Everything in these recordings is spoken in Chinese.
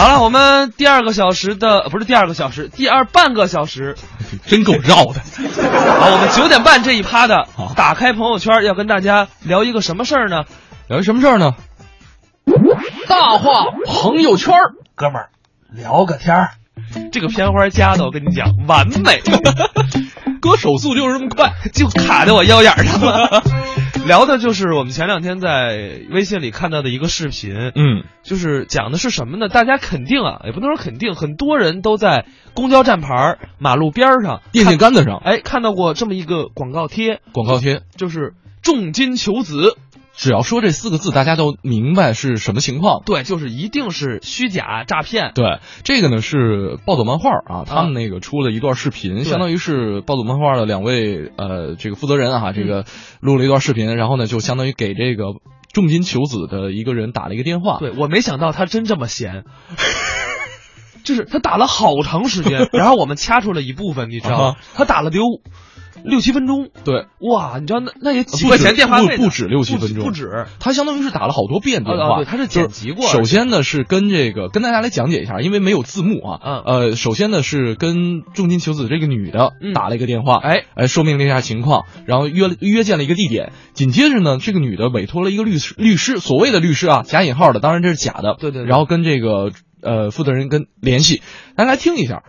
好了，我们第二个小时的不是第二个小时，第二半个小时，真够绕的。好，我们九点半这一趴的打开朋友圈，要跟大家聊一个什么事儿呢？聊一什么事儿呢？大话朋友圈，哥们儿聊个天儿。这个片花加的，我跟你讲，完美。哥手速就是这么快，就卡在我腰眼上了。聊的就是我们前两天在微信里看到的一个视频，嗯，就是讲的是什么呢？大家肯定啊，也不能说肯定，很多人都在公交站牌、马路边上、电线杆子上，哎，看到过这么一个广告贴。广告贴就是重金求子。只要说这四个字，大家都明白是什么情况。对，就是一定是虚假诈骗。对，这个呢是暴走漫画啊，他们那个出了一段视频，相当于是暴走漫画的两位呃这个负责人啊，这个录了一段视频，然后呢就相当于给这个重金求子的一个人打了一个电话。对我没想到他真这么闲。就是他打了好长时间，然后我们掐出了一部分，你知道吗？他打了得有。六七分钟，对，哇，你知道那那也几块钱电话费不止六七分钟，不止，他相当于是打了好多遍电话，对，他是剪辑过。首先呢是跟这个跟大家来讲解一下，因为没有字幕啊，嗯，呃，首先呢是跟重金求子这个女的打了一个电话，哎，哎，说明了一下情况，然后约约见了一个地点，紧接着呢这个女的委托了一个律师，律师所谓的律师啊，假引号的，当然这是假的，对对，然后跟这个呃负责人跟联系，咱来听一下，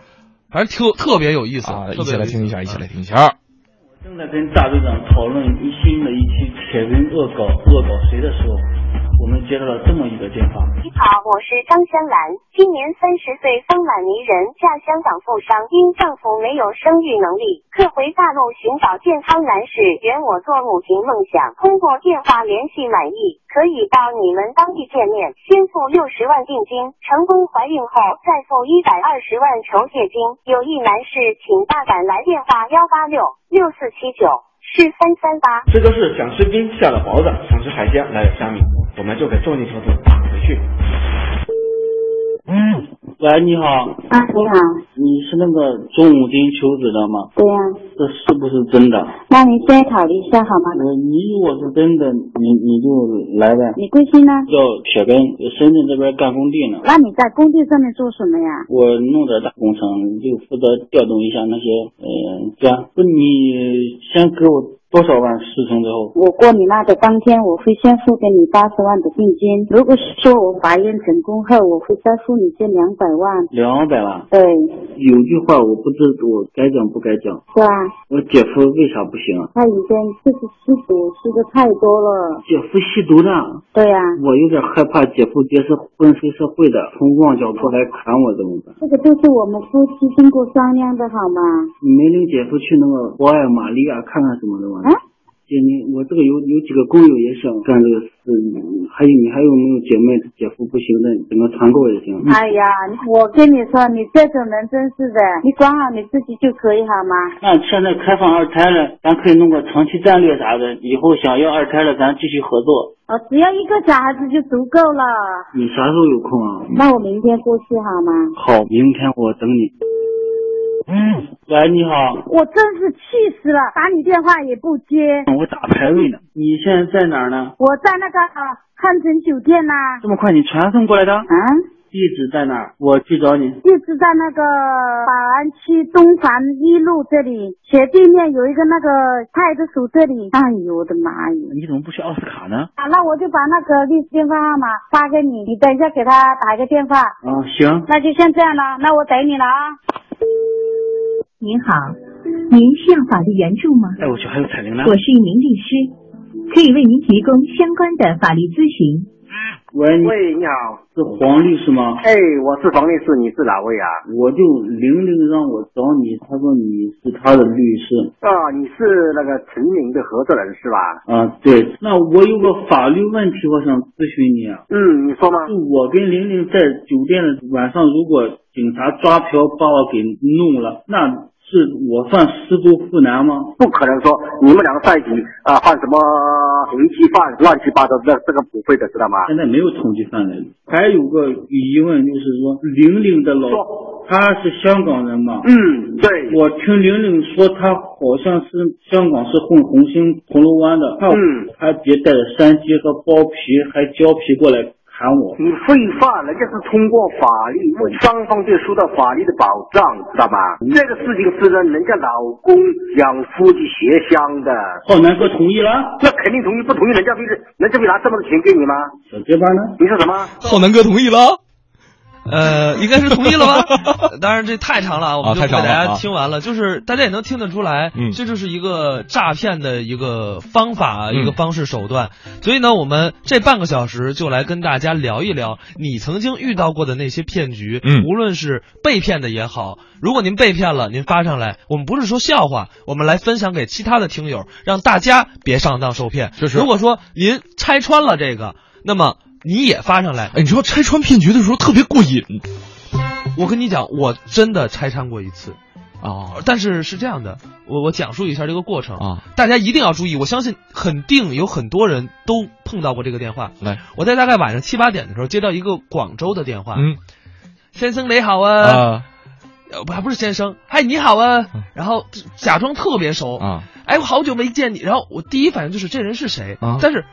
反正特特别有意思啊，一起来听一下，一起来听一下。正在跟大队长讨论一新的一期铁人恶搞恶搞谁的时候，我们接到了这么一个电话。你好，我是张香兰，今年三十岁，丰满迷人，嫁香港富商，因丈夫没有生育能力，客回大陆寻找健康男士，圆我做母亲梦想。通过电话联系满意，可以到你们当地见面，先付六十万定金，成功怀孕后再付一百二十万酬谢金。有意男士请大胆来电话幺八六六四七九四三三八。这个是想吃冰下了雹子，想吃海鲜来了虾米，我们就给重金求子打回去。嗯，喂，你好。啊，你好。你是那个重金求子的吗？对呀。这是不是真的？那您先考虑一下好吗？你如果是真的，你你就来呗。你贵姓呢？叫铁根，深圳这边干工地呢。那你在工地上面做什么呀？我弄点大工程，就负责调动一下那些呃砖。不，你先给我。多少万事成之后，我过你那的当天，我会先付给你八十万的定金。如果是说我法院成功后，我会再付你这两百万。两百万？对。有句话我不知我该讲不该讲。是啊。我姐夫为啥不行啊？他以前就是吸毒，吸的太多了。姐夫吸毒的？对呀。我有点害怕姐夫爹是混黑社会的，从旺角过来砍我怎么办？这个都是我们夫妻经过商量的好吗？你没领姐夫去那个博爱玛利亚看看什么的吗？啊，姐，你我这个有有几个工友也想干这个事，还有你还有没有姐妹姐夫不行的，整个团购也行。哎呀，我跟你说，你这种人真是的，你管好你自己就可以好吗？那现在开放二胎了，咱可以弄个长期战略啥的，以后想要二胎了，咱继续合作。哦，只要一个小孩子就足够了。你啥时候有空啊？那我明天过去好吗？好，明天我等你。嗯，喂，你好。我真是气死了，打你电话也不接。我打排位呢。你现在在哪儿呢？我在那个汉城酒店呐。这么快，你传送过来的？啊？地址在哪儿？我去找你。地址在那个宝安区东环一路这里，斜对面有一个那个派出所这里。哎呦我的妈呀！你怎么不去奥斯卡呢？啊，那我就把那个律师电话号码发给你，你等一下给他打一个电话。啊，行。那就先这样了，那我等你了啊。您好，您需要法律援助吗？哎，我去，还有彩铃呢。我是一名律师，可以为您提供相关的法律咨询。喂喂，你好，是黄律师吗？哎，我是黄律师，你是哪位啊？我就玲玲让我找你，她说你是她的律师。啊，你是那个陈明的合作人是吧？啊，对。那我有个法律问题，我想咨询你啊。嗯，你说吗？就我跟玲玲在酒店的晚上，如果警察抓嫖把我给弄了，那。是我犯失足妇男吗？不可能说你们两个在一起啊，犯什么违纪犯乱七八糟这，这个不会的，知道吗？现在没有通缉犯人。还有个疑问就是说，玲玲的老他是香港人吗？嗯，对。我听玲玲说，他好像是香港是混红星铜锣湾的，他嗯，还别带着山鸡和包皮还胶皮过来喊我。你废话，人家是通过法律为双方就受到法律的保障，知道吗？这个事情是让人家老公养夫妻协商的，浩南哥同意了，那肯定同意，不同意人家会人家会拿这么多钱给你吗？小结巴呢？你说什么？浩南哥同意了。呃，应该是同意了吧？当然这太长了，我们就给大家啊听完了。就是大家也能听得出来，嗯这就是一个诈骗的一个方法、嗯一个方式手段。所以呢，我们这半个小时就来跟大家聊一聊你曾经遇到过的那些骗局，嗯无论是被骗的也好，如果您被骗了，您发上来，我们不是说笑话，我们来分享给其他的听友，让大家别上当受骗。就是如果说您拆穿了这个，那么你也发上来，哎，你知道拆穿骗局的时候特别过瘾。我跟你讲，我真的拆穿过一次，啊但是是这样的，我我讲述一下这个过程，啊！大家一定要注意，我相信肯定有很多人都碰到过这个电话。来，我在大概晚上七八点的时候接到一个广州的电话，嗯。先生你好啊，啊。呃不还不是先生，嗨你好啊。嗯，然后假装特别熟，啊。哎我好久没见你，然后我第一反应就是这人是谁，啊。但是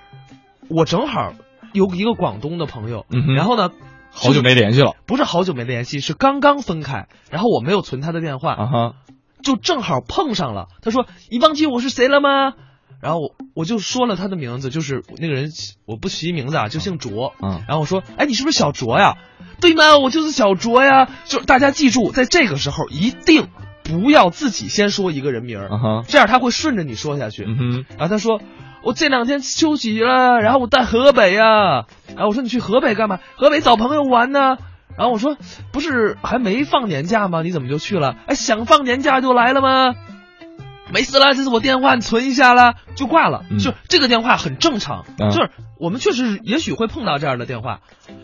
我正好有一个广东的朋友，嗯然后呢。好久没联系了不是好久没联系，是刚刚分开，然后我没有存他的电话，啊哈就正好碰上了。他说：“你忘记我是谁了吗？”然后我我就说了他的名字，就是那个人，我不提名字啊，就姓卓。嗯然后我说：“哎，你是不是小卓呀？”对吗？我就是小卓呀。就大家记住，在这个时候一定不要自己先说一个人名儿，啊哈这样他会顺着你说下去。嗯哼然后他说：“我这两天休息了，然后我在河北啊。”然后我说：“你去河北干嘛？河北找朋友玩呢。”然后我说：“不是还没放年假吗？你怎么就去了？哎，想放年假就来了吗？”没事了，这是我电话，你存一下啦，就挂了。嗯就这个电话很正常，啊就是我们确实也许会碰到这样的电话，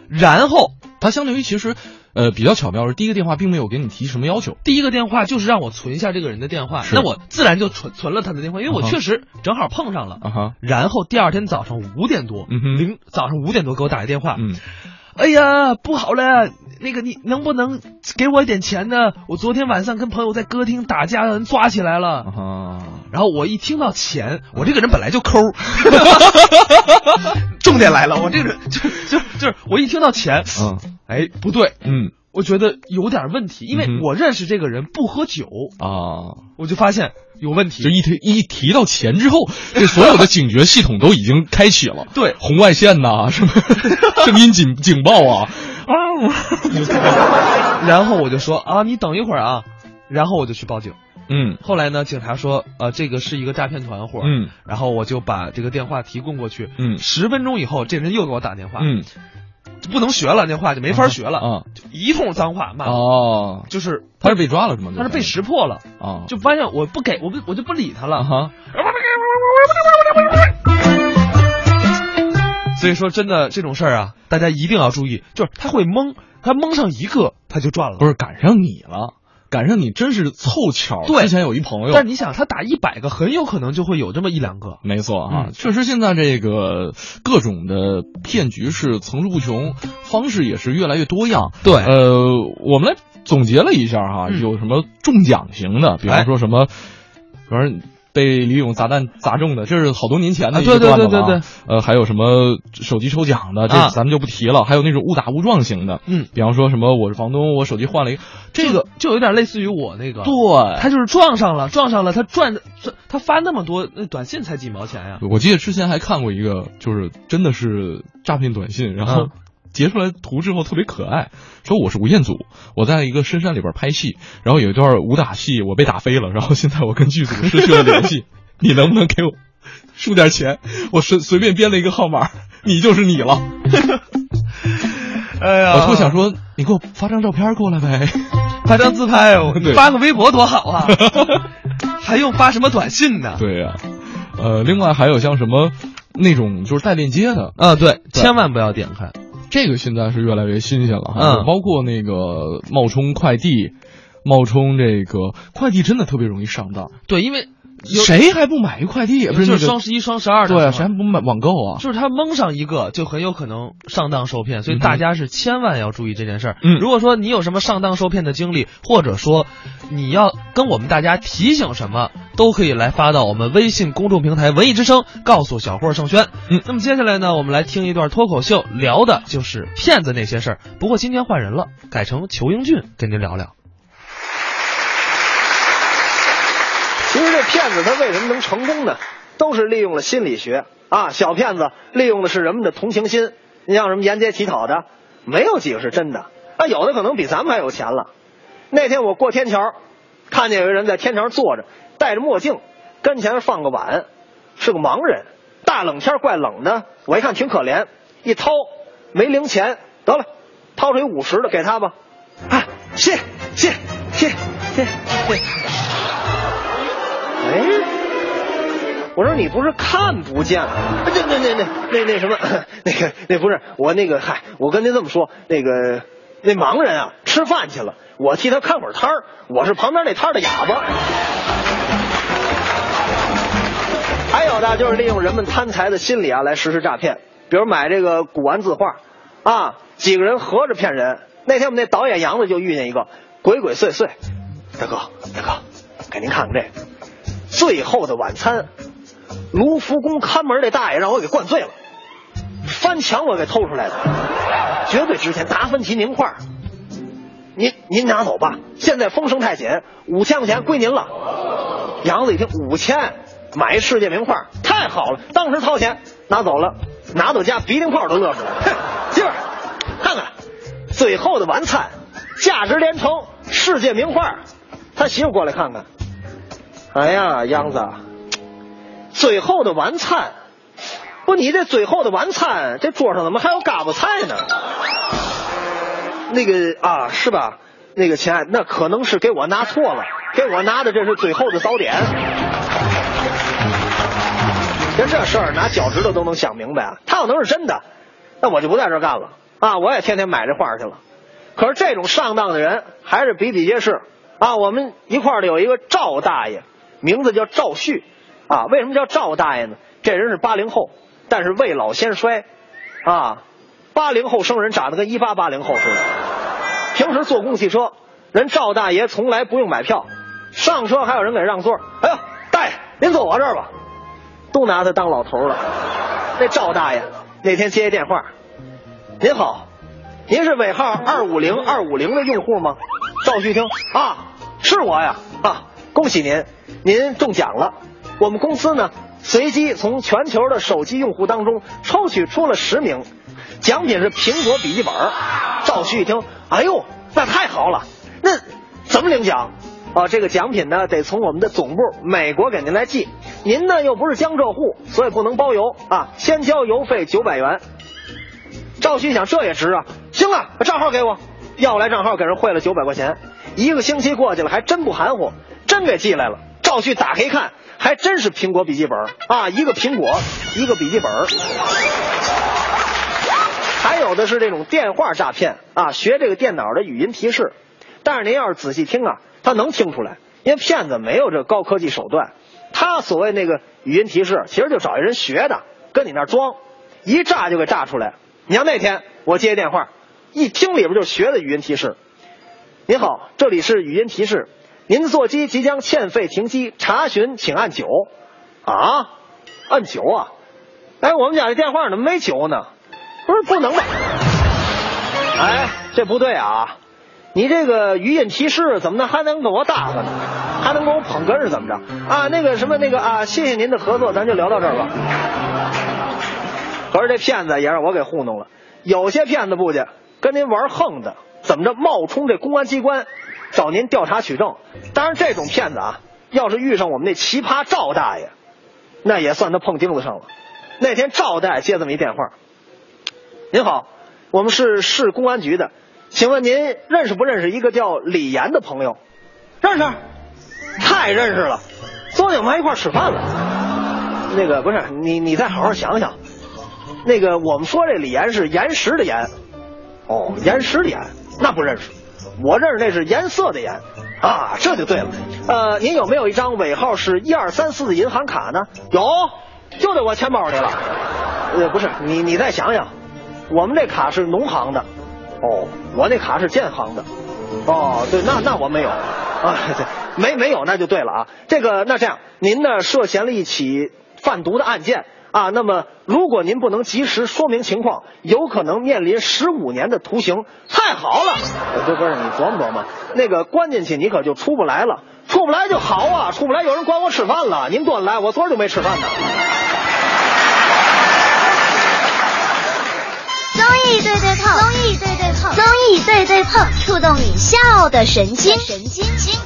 然后它相当于其实呃比较巧妙是第一个电话并没有给你提什么要求。第一个电话就是让我存一下这个人的电话，那我自然就存存了他的电话，因为我确实正好碰上了。然后第二天早上五点多，零早上五点多给我打一电话，嗯。哎呀，不好了，那个你能不能给我一点钱呢？我昨天晚上跟朋友在歌厅打架，让人抓起来啊了。哈然后我一听到钱，我这个人本来就抠，重点来了，我这个人就就就是我一听到钱，嗯哎，不对，嗯。我觉得有点问题，因为我认识这个人不喝酒，啊，我就发现有问题。就一提一提到钱之后，这所有的警觉系统都已经开启了。对。红外线呐、什么 声音警警报啊。啊！然后我就说啊，你等一会儿啊，然后我就去报警。嗯。后来呢，警察说，呃，这个是一个诈骗团伙，嗯。然后我就把这个电话提供过去。嗯。十分钟以后，这人又给我打电话，嗯，不能学了，那话就没法学了，啊就一通脏话骂，哦，就是他是被抓了是吗？他是被识破了，啊，就发现我不给我不我就不理他了，啊哈。所以说真的这种事儿啊，大家一定要注意，就是他会蒙，他蒙上一个他就赚了，不是赶上你了，赶上你真是凑巧。对之前有一朋友，但你想，他打一百个，很有可能就会有这么一两个。没错啊，嗯确实现在这个各种的骗局是层出不穷，方式也是越来越多样。对呃，我们来总结了一下哈，嗯有什么中奖型的，比方说什么，反正。被李勇砸弹砸中的，这是好多年前的一个啊对对段子了啊。对对对呃，还有什么手机抽奖的，这啊。咱们就不提了。还有那种误打误撞型的，嗯，比方说什么我是房东，我手机换了一个，这个就有点类似于我那个，对，他就是撞上了，撞上了，他赚他发那么多，那短信才几毛钱呀、我记得之前还看过一个，就是真的是诈骗短信，然后嗯截出来图之后特别可爱，说我是吴彦祖，我在一个深山里边拍戏，然后有一段武打戏我被打飞了，然后现在我跟剧组失去了联系，你能不能给我输点钱？我随随便编了一个号码，你就是你了。哎呀我特想说，你给我发张照片过来呗。发张自拍，发个微博多好啊，还用发什么短信呢？对呀、呃，另外还有像什么那种就是带链接的，啊，对，千万不要点开。这个现在是越来越新鲜了哈，嗯。包括那个冒充快递，冒充这个快递真的特别容易上当，对，因为有谁还不买一快递？不是双十一、双十二的对谁还不买网购啊？就是他蒙上一个，就很有可能上当受骗，所以大家是千万要注意这件事儿。嗯如果说你有什么上当受骗的经历，或者说你要跟我们大家提醒什么，都可以来发到我们微信公众平台“文艺之声”，告诉小霍盛轩。嗯，那么接下来呢，我们来听一段脱口秀，聊的就是骗子那些事儿。不过今天换人了，改成裘英俊跟您聊聊。其实这骗子他为什么能成功呢？都是利用了心理学啊。小骗子利用的是人们的同情心。你像什么沿街乞讨的，没有几个是真的。啊，有的可能比咱们还有钱了。那天我过天桥，看见有个人在天桥坐着，戴着墨镜，跟前放个碗，是个盲人。大冷天怪冷的，我一看挺可怜，一掏没零钱，得了，掏出一五十的给他吧。啊，谢谢谢谢谢谢。哎，我说你不是看不见了？那那那那那那什么，那个那不是我那个嗨，我跟您这么说，那个那盲人啊吃饭去了，我替他看会儿摊儿，我是旁边那摊的哑巴。还有的就是利用人们贪财的心理啊来实施诈骗，比如买这个古玩字画，啊，几个人合着骗人。那天我们那导演杨子就遇见一个鬼鬼祟祟，大哥大哥，给您看看这个。最后的晚餐，卢浮宫看门那大爷让我给灌醉了，翻墙我给偷出来的，绝对值钱，达芬奇名画。您您拿走吧，现在风声太紧，五千块钱归您了。杨子一听五千，买世界名画，太好了，当时掏钱拿走了，拿到家鼻涕泡都乐出来了。媳妇，看看，最后的晚餐，价值连城，世界名画。他媳妇过来看看。哎呀，杨子，最后的晚餐，不，你这最后的晚餐，这桌上怎么还有嘎巴菜呢？那个啊，是吧？那个亲爱，那可能是给我拿错了，给我拿的这是最后的早点。连这事儿拿脚趾头都能想明白啊！他要能是真的，那我就不在这干了啊！我也天天买这画去了。可是这种上当的人还是比比皆是啊！我们一块儿的有一个赵大爷。名字叫赵旭，啊，为什么叫赵大爷呢？这人是八零后，但是未老先衰，啊，八零后生人长得跟一八八零后似的。平时坐公共汽车，人赵大爷从来不用买票，上车还有人给让座。哎呦，大爷，您坐我这儿吧，都拿他当老头了。那赵大爷那天接一电话，您好，您是尾号二五零二五零的用户吗？赵旭听啊，是我呀，啊。恭喜您，您中奖了！我们公司呢，随机从全球的手机用户当中抽取出了十名，奖品是苹果笔记本。赵旭一听，哎呦，那太好了！那怎么领奖？啊，这个奖品呢，得从我们的总部美国给您来寄。您呢又不是江浙沪，所以不能包邮啊，先交邮费九百元。赵旭想，这也值啊！行了，把账号给我，要来账号给人汇了九百块钱。一个星期过去了，还真不含糊。真给寄来了，赵旭打开一看，还真是苹果笔记本啊！一个苹果，一个笔记本。还有的是这种电话诈骗啊，学这个电脑的语音提示。但是您要是仔细听啊，他能听出来，因为骗子没有这高科技手段。他所谓那个语音提示，其实就找一人学的，跟你那装，一炸就给炸出来。你像那天我接电话，一听里边就学的语音提示。您好，这里是语音提示。您的座机即将欠费停机，查询请按九。啊，按九啊！哎，我们家这电话怎么没九呢？不是不能吧？哎，这不对啊！你这个语音提示怎么能还能给我搭个呢？还能给我捧哏是怎么着？啊，那个什么那个啊，谢谢您的合作，咱就聊到这儿吧。可是这骗子也让我给糊弄了。有些骗子不去跟您玩横的，怎么着冒充这公安机关？找您调查取证，当然这种骗子啊，要是遇上我们那奇葩赵大爷，那也算他碰钉子上了。那天赵大爷接这么一电话：“您好，我们是市公安局的，请问您认识不认识一个叫李岩的朋友？认识，太认识了，昨天我们还一块吃饭了。那个不是你，你再好好想想。那个我们说这李岩是岩石的岩，哦，岩石的岩，那不认识。”我认识那是颜色的颜，啊，这就对了。呃，您有没有一张尾号是一二三四的银行卡呢？有，就在我钱包里了。呃，不是，你你再想想，我们这卡是农行的，哦，我那卡是建行的，哦，对，那那我没有，啊，对，没没有那就对了啊。这个那这样，您呢涉嫌了一起贩毒的案件啊，那么如果您不能及时说明情况，有可能面临十五年的徒刑。太好了，这不是你琢磨琢磨，那个关进去你可就出不来了，出不来就好啊，出不来有人管我吃饭了。您多来，我昨儿就没吃饭呢。综艺对对碰，综艺对对碰，综艺对对碰，触动你笑的神经，神经经。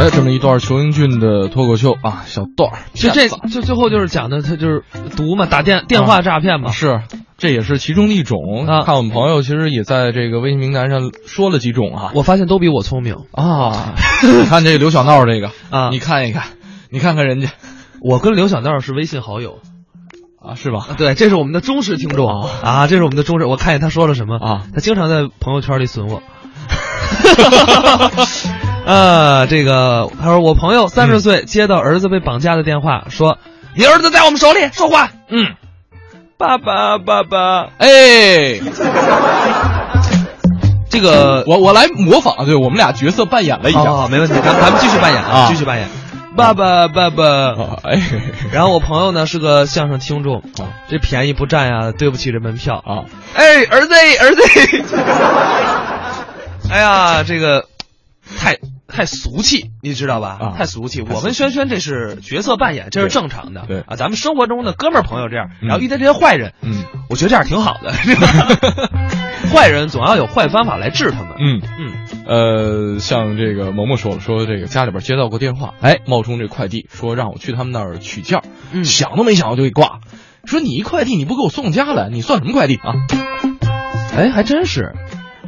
哎，这么一段裘英俊的脱口秀啊，小段儿，就这就最后就是讲的，他就是毒嘛，打电电话诈骗嘛。是，这也是其中的一种。啊看我们朋友其实也在这个微信名单上说了几种啊我发现都比我聪明。啊，你看这个刘小闹这个啊你看一看，你看看人家我跟刘小闹是微信好友，啊，是吧？对，这是我们的忠实听众哦啊，这是我们的忠实。我看见他说了什么啊，他经常在朋友圈里损我。呃，这个他说我朋友三十岁接到儿子被绑架的电话，说你儿子在我们手里，说话。嗯，爸爸，爸爸，哎，这个我我来模仿，对我们俩角色扮演了一下。好好好，没问题，咱咱们继续扮演啊继续扮演。爸爸，爸爸。啊哎 然后我朋友呢是个相声听众啊，这便宜不占呀，对不起这门票。啊，哎，儿子，儿子，哎呀，这个太太俗气，你知道吧？啊太俗气。我跟轩轩这是角色扮演，这是正常的。对啊，咱们生活中的哥们儿朋友这样，嗯然后遇到这些坏人，嗯我觉得这样挺好的。坏人总要有坏方法来治他们。嗯。嗯，呃，像这个萌萌说了，说这个家里边接到过电话，哎，冒充这快递，说让我去他们那儿取件儿，嗯想都没想我就给挂了，说你一快递你不给我送家来，你算什么快递啊？哎，还真是。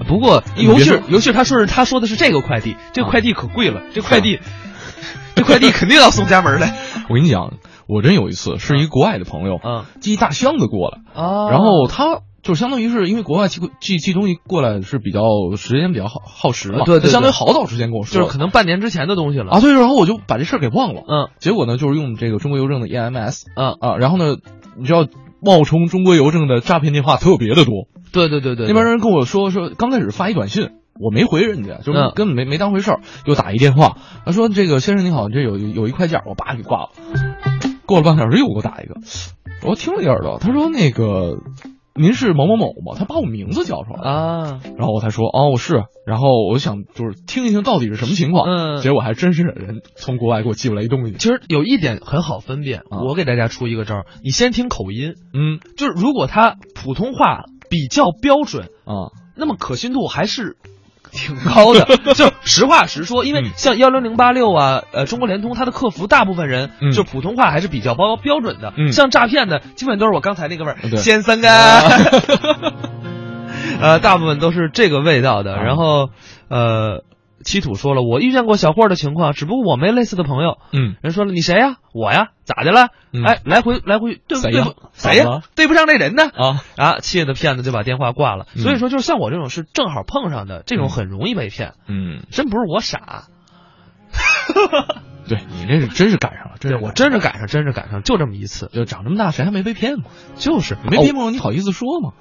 不过，尤其是尤其是他说是他说的是这个快递，这个快递可贵了，这快递，这快递肯定要送家门来。我跟你讲，我真有一次是一国外的朋友，嗯寄一大箱子过来，啊然后他就相当于是因为国外寄寄寄东西过来是比较时间比较耗耗时嘛，啊对对他相当于好早之前跟我说，就是可能半年之前的东西了啊，对，然后我就把这事儿给忘了，嗯结果呢就是用这个中国邮政的 EMS 嗯，啊，然后呢，你知道冒充中国邮政的诈骗电话特别的多，对对对对，那边人跟我说说，刚开始发一短信，我没回人家，就是嗯根本没没当回事儿，又打一电话，他说这个先生您好，这有有一快件，我叭给挂了。过了半个小时又给我打一个，我听了一耳朵，他说那个您是某某某吗？他把我名字叫出来，啊，然后我才说哦我是，然后我想就是听一听到底是什么情况，嗯。结果还真是人从国外给我寄过来一东西，其实有一点很好分辨，啊。我给大家出一个招儿，你先听口音，嗯。就是如果他普通话比较标准，啊。那么可信度还是挺高的。就实话实说，因为嗯像幺零零八六啊，呃，中国联通它的客服大部分人嗯就普通话还是比较标标准的。嗯像诈骗的，基本都是我刚才那个味儿，对先生啊。呃，大部分都是这个味道的。啊然后，呃，七土说了，我遇见过小霍的情况，只不过我没类似的朋友。嗯人说了，你谁呀？我呀，咋的了？嗯哎，来回来回对不对不谁呀？对不上这人呢？啊啊，气的骗子就把电话挂了。嗯所以说，就是像我这种是正好碰上的，这种嗯很容易被骗。嗯，真不是我傻，对你这是真是赶上了，真对是我真是赶上，真是赶上，就这么一次，就长这么大谁还没被骗过？就是没骗过你好意思说吗？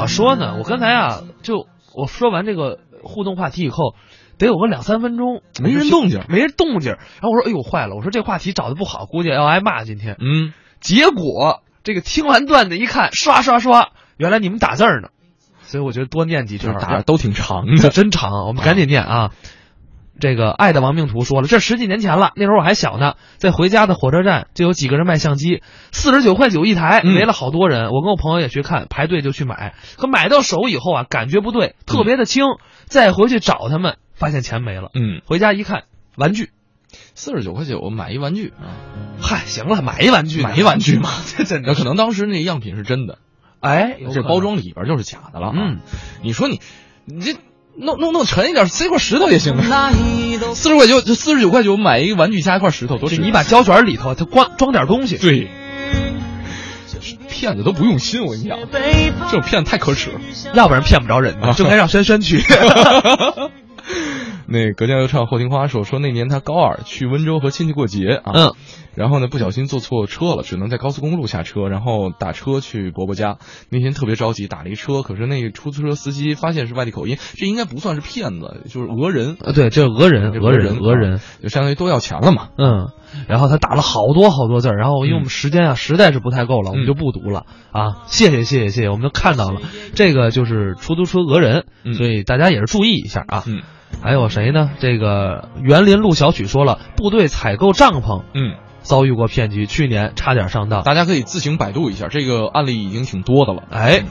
我说呢，我刚才啊，就我说完这个互动话题以后，得有个两三分钟没人动静没人动静。然后我说：“哎呦，坏了！我说这话题找的不好，估计要挨骂今天。嗯，”结果这个听完段子一看，刷刷刷，原来你们打字儿呢，所以我觉得多念几句就是打的都挺长的。真长，我们赶紧念啊。这个爱的亡命徒说了，这十几年前了，那时候我还小呢，在回家的火车站就有几个人卖相机，四十九块九一台，嗯围了好多人。我跟我朋友也去看，排队就去买，可买到手以后啊，感觉不对，特别的轻，再回去找他们，发现钱没了。嗯，回家一看，玩具，四十九块九买一玩具啊，嗨，行了，买一玩具，买一玩具嘛，这真的可能当时那样品是真的，哎，这包装里边就是假的了啊。嗯，你说你你这弄弄弄沉一点，塞块石头也行啊。四十块九就四十九块九买一个玩具加一块石头，多值就你把胶卷里头它光装点东西，对。骗子都不用心，我跟你讲，这种骗子太可耻了。要不然骗不着人 就该让轩轩去。那隔江犹唱后庭花说说那年他高二去温州和亲戚过节啊，嗯，然后呢不小心坐错车了，只能在高速公路下车，然后打车去伯伯家。那天特别着急，打了一车，可是那个出租车司机发现是外地口音，这应该不算是骗子，就是讹人。啊，对，这讹人，讹人，讹人，就相当于都要钱了嘛。嗯，然后他打了好多好多字儿，然后因为我们时间啊实在是不太够了，我们就不读了啊。谢谢谢谢谢谢，我们都看到了，这个就是出租车讹人，所以大家也是注意一下啊。嗯。还有谁呢？这个园林路小曲说了，部队采购帐篷，嗯，遭遇过骗局，去年差点上当。大家可以自行百度一下，这个案例已经挺多的了。哎。